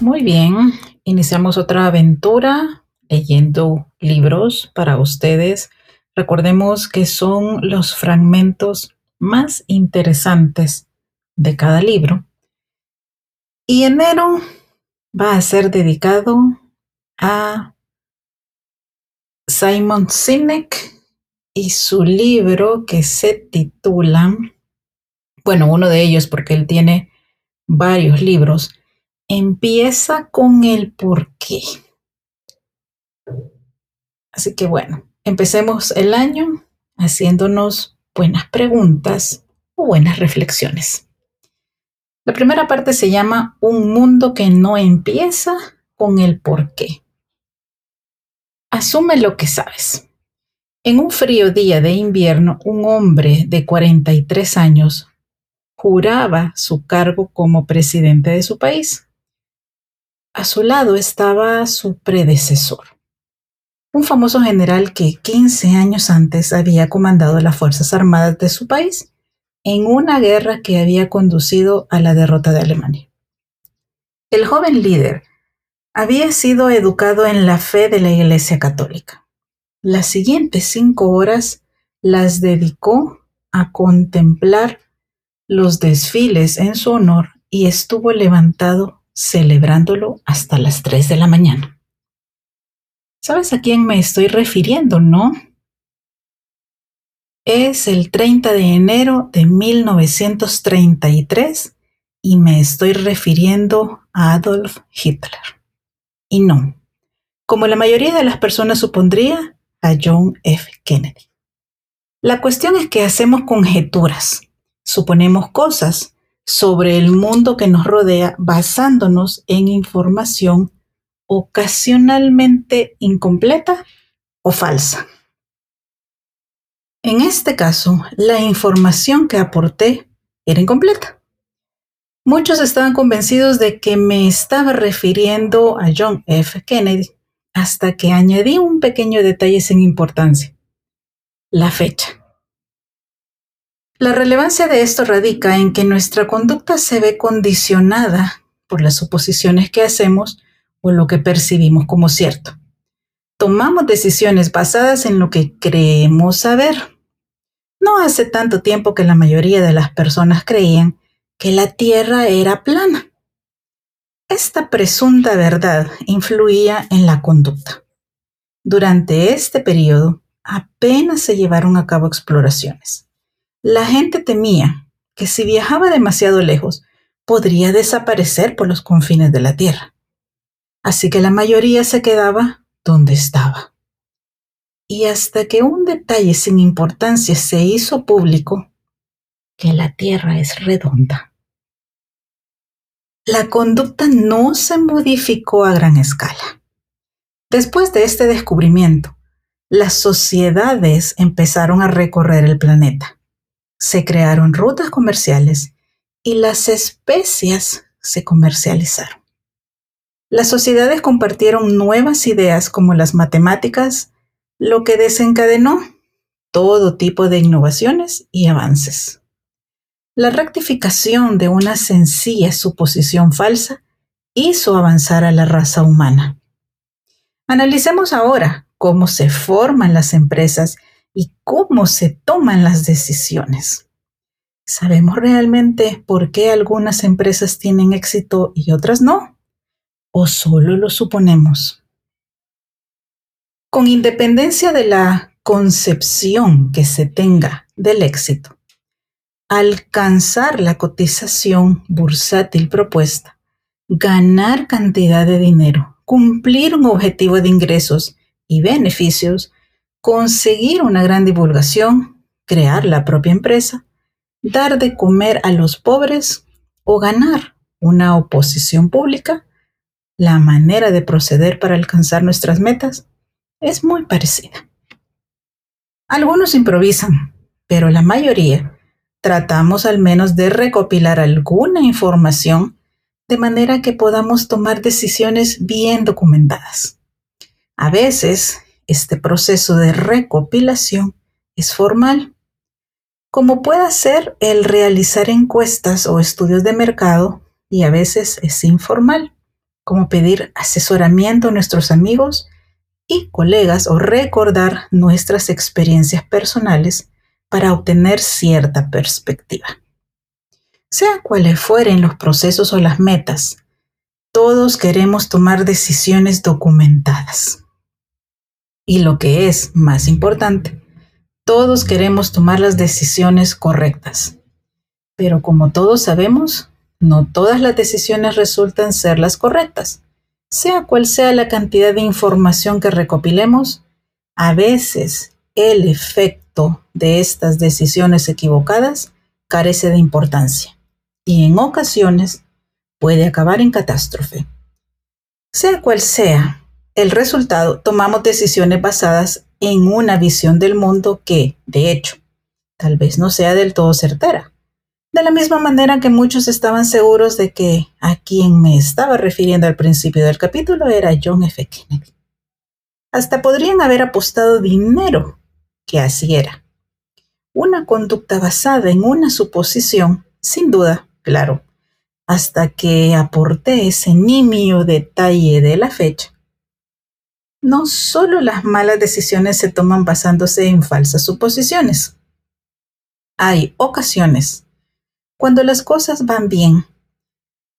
Muy bien, iniciamos otra aventura leyendo libros para ustedes. Recordemos que son los fragmentos más interesantes de cada libro. Y enero va a ser dedicado a Simon Sinek y su libro que se titula, bueno, uno de ellos porque él tiene varios libros, empieza con el por qué. Así que bueno, empecemos el año haciéndonos buenas preguntas o buenas reflexiones. La primera parte se llama Un mundo que no empieza con el por qué. Asume lo que sabes. En un frío día de invierno, un hombre de 43 años juraba su cargo como presidente de su país. A su lado estaba su predecesor, un famoso general que 15 años antes había comandado las Fuerzas Armadas de su país en una guerra que había conducido a la derrota de Alemania. El joven líder había sido educado en la fe de la Iglesia Católica. Las siguientes cinco horas las dedicó a contemplar los desfiles en su honor y estuvo levantado celebrándolo hasta las 3 de la mañana. ¿Sabes a quién me estoy refiriendo, no? Es el 30 de enero de 1933 y me estoy refiriendo a Adolf Hitler. Y no, como la mayoría de las personas supondría, a John F. Kennedy. La cuestión es que hacemos conjeturas Suponemos cosas sobre el mundo que nos rodea basándonos en información ocasionalmente incompleta o falsa. En este caso, la información que aporté era incompleta. Muchos estaban convencidos de que me estaba refiriendo a John F. Kennedy hasta que añadí un pequeño detalle sin importancia, la fecha. La relevancia de esto radica en que nuestra conducta se ve condicionada por las suposiciones que hacemos o lo que percibimos como cierto. Tomamos decisiones basadas en lo que creemos saber. No hace tanto tiempo que la mayoría de las personas creían que la Tierra era plana. Esta presunta verdad influía en la conducta. Durante este periodo apenas se llevaron a cabo exploraciones. La gente temía que si viajaba demasiado lejos, podría desaparecer por los confines de la Tierra. Así que la mayoría se quedaba donde estaba. Y hasta que un detalle sin importancia se hizo público, que la Tierra es redonda. La conducta no se modificó a gran escala. Después de este descubrimiento, las sociedades empezaron a recorrer el planeta se crearon rutas comerciales y las especias se comercializaron. las sociedades compartieron nuevas ideas como las matemáticas, lo que desencadenó todo tipo de innovaciones y avances. La rectificación de una sencilla suposición falsa hizo avanzar a la raza humana. Analicemos ahora cómo se forman las empresas y cómo se toman las decisiones. ¿Sabemos realmente por qué algunas empresas tienen éxito y otras no? ¿O solo lo suponemos? Con independencia de la concepción que se tenga del éxito, alcanzar la cotización bursátil propuesta, ganar cantidad de dinero, cumplir un objetivo de ingresos y beneficios, conseguir una gran divulgación, crear la propia empresa, dar de comer a los pobres o ganar una oposición pública, la manera de proceder para alcanzar nuestras metas es muy parecida. Algunos improvisan, pero la mayoría tratamos al menos de recopilar alguna información de manera que podamos tomar decisiones bien documentadas. A veces, este proceso de recopilación es formal como pueda ser el realizar encuestas o estudios de mercado y a veces es informal, como pedir asesoramiento a nuestros amigos y colegas o recordar nuestras experiencias personales para obtener cierta perspectiva. Sea cuales fueren los procesos o las metas, todos queremos tomar decisiones documentadas. Y lo que es más importante, todos queremos tomar las decisiones correctas. Pero como todos sabemos, no todas las decisiones resultan ser las correctas. Sea cual sea la cantidad de información que recopilemos, a veces el efecto de estas decisiones equivocadas carece de importancia y en ocasiones puede acabar en catástrofe. Sea cual sea el resultado, tomamos decisiones basadas en una visión del mundo que, de hecho, tal vez no sea del todo certera. De la misma manera que muchos estaban seguros de que a quien me estaba refiriendo al principio del capítulo era John F. Kennedy. Hasta podrían haber apostado dinero que así era. Una conducta basada en una suposición, sin duda, claro, hasta que aporté ese nimio detalle de la fecha, no solo las malas decisiones se toman basándose en falsas suposiciones. Hay ocasiones, cuando las cosas van bien,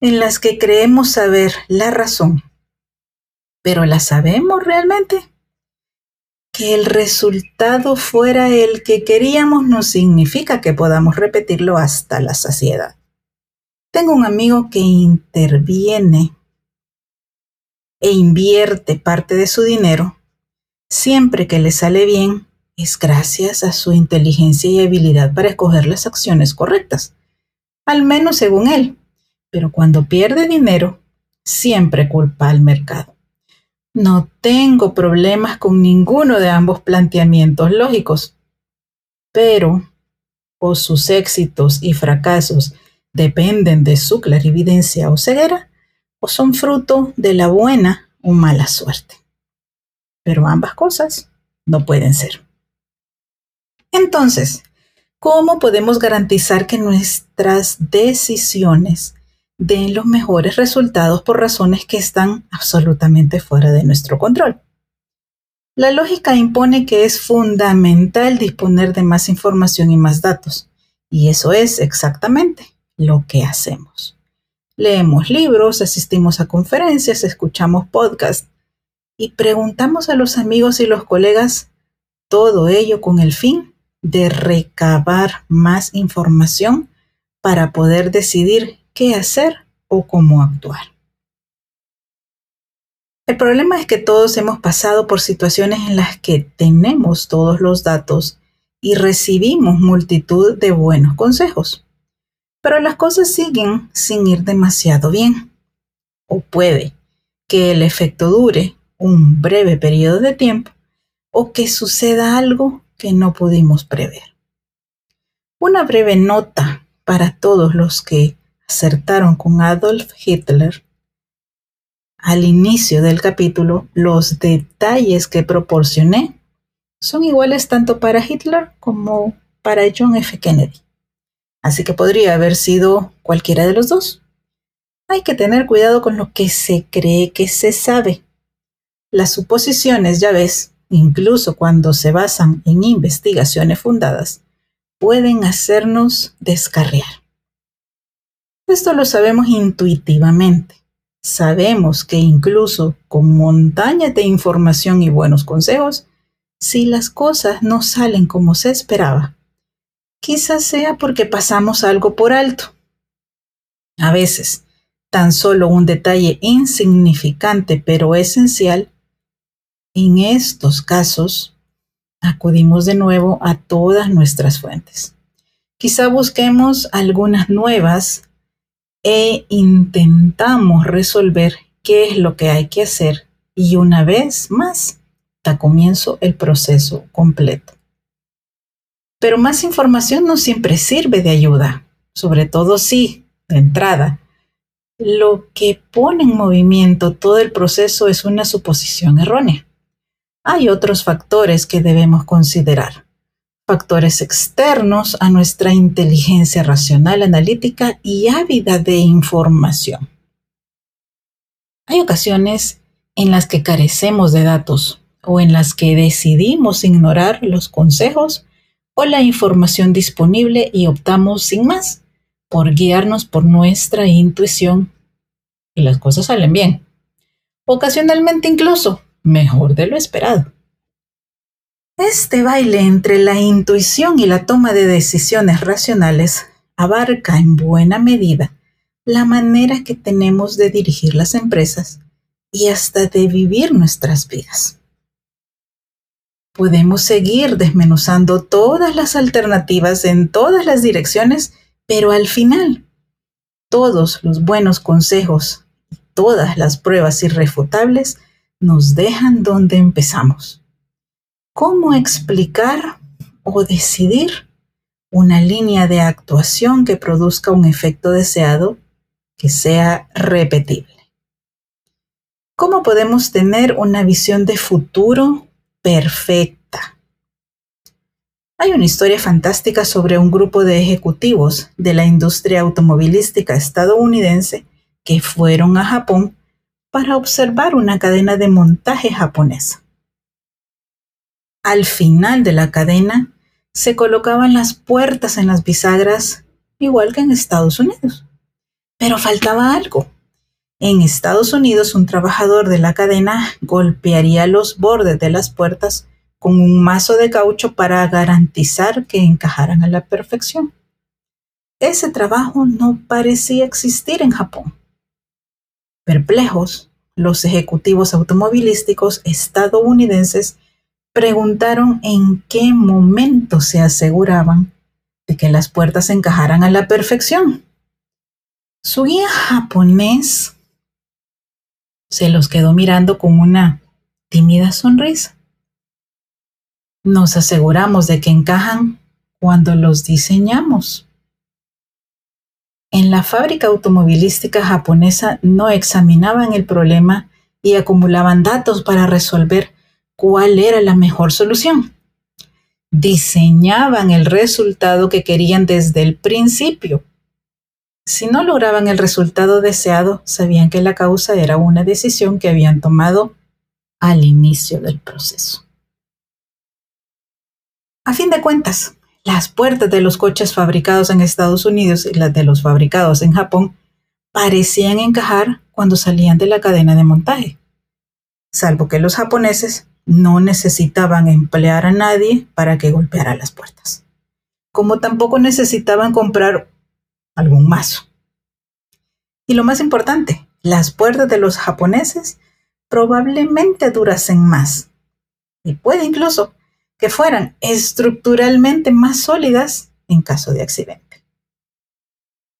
en las que creemos saber la razón, pero ¿la sabemos realmente? Que el resultado fuera el que queríamos no significa que podamos repetirlo hasta la saciedad. Tengo un amigo que interviene e invierte parte de su dinero, siempre que le sale bien, es gracias a su inteligencia y habilidad para escoger las acciones correctas, al menos según él. Pero cuando pierde dinero, siempre culpa al mercado. No tengo problemas con ninguno de ambos planteamientos lógicos, pero o sus éxitos y fracasos dependen de su clarividencia o ceguera, son fruto de la buena o mala suerte. Pero ambas cosas no pueden ser. Entonces, ¿cómo podemos garantizar que nuestras decisiones den los mejores resultados por razones que están absolutamente fuera de nuestro control? La lógica impone que es fundamental disponer de más información y más datos, y eso es exactamente lo que hacemos. Leemos libros, asistimos a conferencias, escuchamos podcasts y preguntamos a los amigos y los colegas todo ello con el fin de recabar más información para poder decidir qué hacer o cómo actuar. El problema es que todos hemos pasado por situaciones en las que tenemos todos los datos y recibimos multitud de buenos consejos pero las cosas siguen sin ir demasiado bien. O puede que el efecto dure un breve periodo de tiempo o que suceda algo que no pudimos prever. Una breve nota para todos los que acertaron con Adolf Hitler. al inicio del capítulo, los detalles que proporcioné son iguales tanto para Hitler como para John F. Kennedy. Así que podría haber sido cualquiera de los dos. Hay que tener cuidado con lo que se cree que se sabe. Las suposiciones, ya ves, incluso cuando se basan en investigaciones fundadas, pueden hacernos descarriar. Esto lo sabemos intuitivamente. Sabemos que incluso con montañas de información y buenos consejos, si las cosas no salen como se esperaba, quizás sea porque pasamos algo por alto. A veces, tan solo un detalle insignificante pero esencial, en estos casos acudimos de nuevo a todas nuestras fuentes. Quizá busquemos algunas nuevas e intentamos resolver qué es lo que hay que hacer y una vez más da comienzo el proceso completo. Pero más información no siempre sirve de ayuda, sobre todo si, de entrada, lo que pone en movimiento todo el proceso es una suposición errónea hay otros factores que debemos considerar. Factores externos a nuestra inteligencia racional, analítica y ávida de información. Hay ocasiones en las que carecemos de datos o en las que decidimos ignorar los consejos o la información disponible y optamos sin más por guiarnos por nuestra intuición y las cosas salen bien. Ocasionalmente incluso mejor de lo esperado. Este baile entre la intuición y la toma de decisiones racionales abarca en buena medida la manera que tenemos de dirigir las empresas y hasta de vivir nuestras vidas. Podemos seguir desmenuzando todas las alternativas en todas las direcciones, pero al final, todos los buenos consejos y todas las pruebas irrefutables nos dejan donde empezamos. ¿Cómo explicar o decidir una línea de actuación que produzca un efecto deseado que sea repetible? ¿Cómo podemos tener una visión de futuro perfecta? Hay una historia fantástica sobre un grupo de ejecutivos de la industria automovilística estadounidense que fueron a Japón para observar una cadena de montaje japonesa. Al final de la cadena se colocaban las puertas en las bisagras igual que en Estados Unidos. Pero faltaba algo. En Estados Unidos un trabajador de la cadena golpearía los bordes de las puertas con un mazo de caucho para garantizar que encajaran a la perfección. Ese trabajo no parecía existir en Japón. Perplejos, los ejecutivos automovilísticos estadounidenses preguntaron en qué momento se aseguraban de que las puertas encajaran a la perfección. Su guía japonés se los quedó mirando con una tímida sonrisa. Nos aseguramos de que encajan cuando los diseñamos. En la fábrica automovilística japonesa no examinaban el problema y acumulaban datos para resolver cuál era la mejor solución. Diseñaban el resultado que querían desde el principio. Si no lograban el resultado deseado, sabían que la causa era una decisión que habían tomado al inicio del proceso. A fin de cuentas, las puertas de los coches fabricados en Estados Unidos y las de los fabricados en Japón parecían encajar cuando salían de la cadena de montaje, salvo que los japoneses no necesitaban emplear a nadie para que golpeara las puertas, como tampoco necesitaban comprar algún mazo. Y lo más importante, las puertas de los japoneses probablemente durasen más y puede incluso que fueran estructuralmente más sólidas en caso de accidente.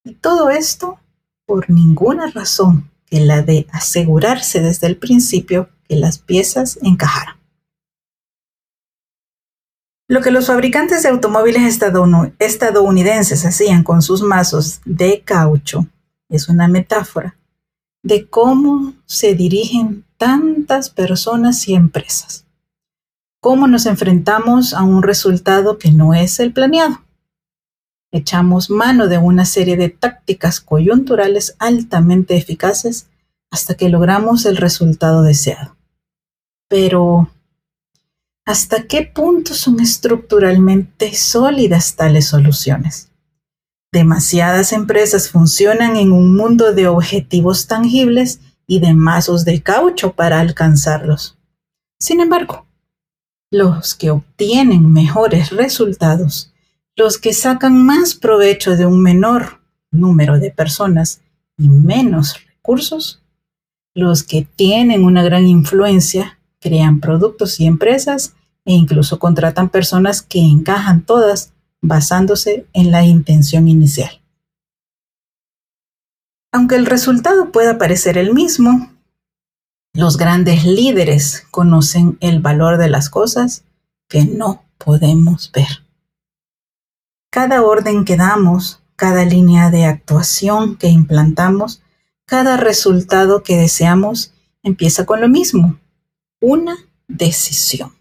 Y todo esto por ninguna razón que la de asegurarse desde el principio que las piezas encajaran. Lo que los fabricantes de automóviles estadounidenses hacían con sus mazos de caucho es una metáfora de cómo se dirigen tantas personas y empresas. Cómo nos enfrentamos a un resultado que no es el planeado. Echamos mano de una serie de tácticas coyunturales altamente eficaces hasta que logramos el resultado deseado. Pero, ¿hasta qué punto son estructuralmente sólidas tales soluciones? Demasiadas empresas funcionan en un mundo de objetivos tangibles y de mazos de caucho para alcanzarlos. Sin embargo, los que obtienen mejores resultados, los que sacan más provecho de un menor número de personas y menos recursos, los que tienen una gran influencia, crean productos y empresas e incluso contratan personas que encajan todas basándose en la intención inicial. Aunque el resultado pueda parecer el mismo, los grandes líderes conocen el valor de las cosas que no podemos ver. Cada orden que damos, cada línea de actuación que implantamos, cada resultado que deseamos empieza con lo mismo, una decisión.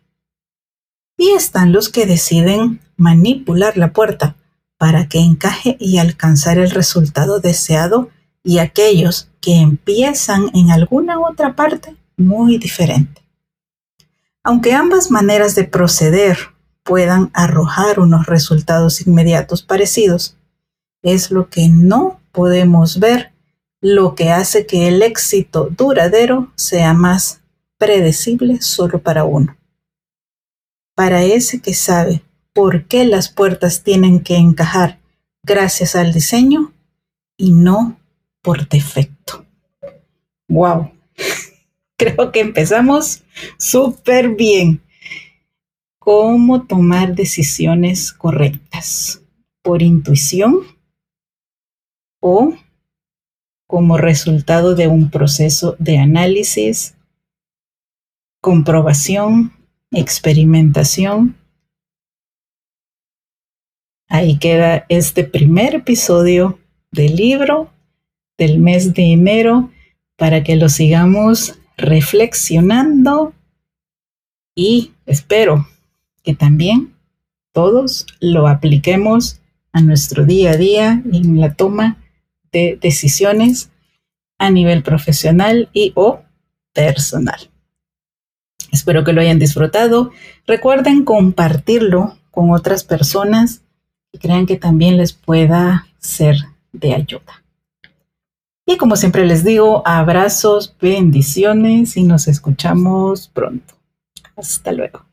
Y están los que deciden manipular la puerta para que encaje y alcanzar el resultado deseado y aquellos que empiezan en alguna otra parte muy diferente. Aunque ambas maneras de proceder puedan arrojar unos resultados inmediatos parecidos, es lo que no podemos ver lo que hace que el éxito duradero sea más predecible solo para uno. Para ese que sabe por qué las puertas tienen que encajar gracias al diseño y no por defecto. ¡Wow! Creo que empezamos súper bien. ¿Cómo tomar decisiones correctas? ¿Por intuición o como resultado de un proceso de análisis, comprobación, experimentación Ahí queda este primer episodio del libro del mes de enero para que lo sigamos reflexionando y espero que también todos lo apliquemos a nuestro día a día en la toma de decisiones a nivel profesional y o personal. Espero que lo hayan disfrutado. Recuerden compartirlo con otras personas crean que también les pueda ser de ayuda. Y como siempre les digo, abrazos, bendiciones y nos escuchamos pronto. Hasta luego.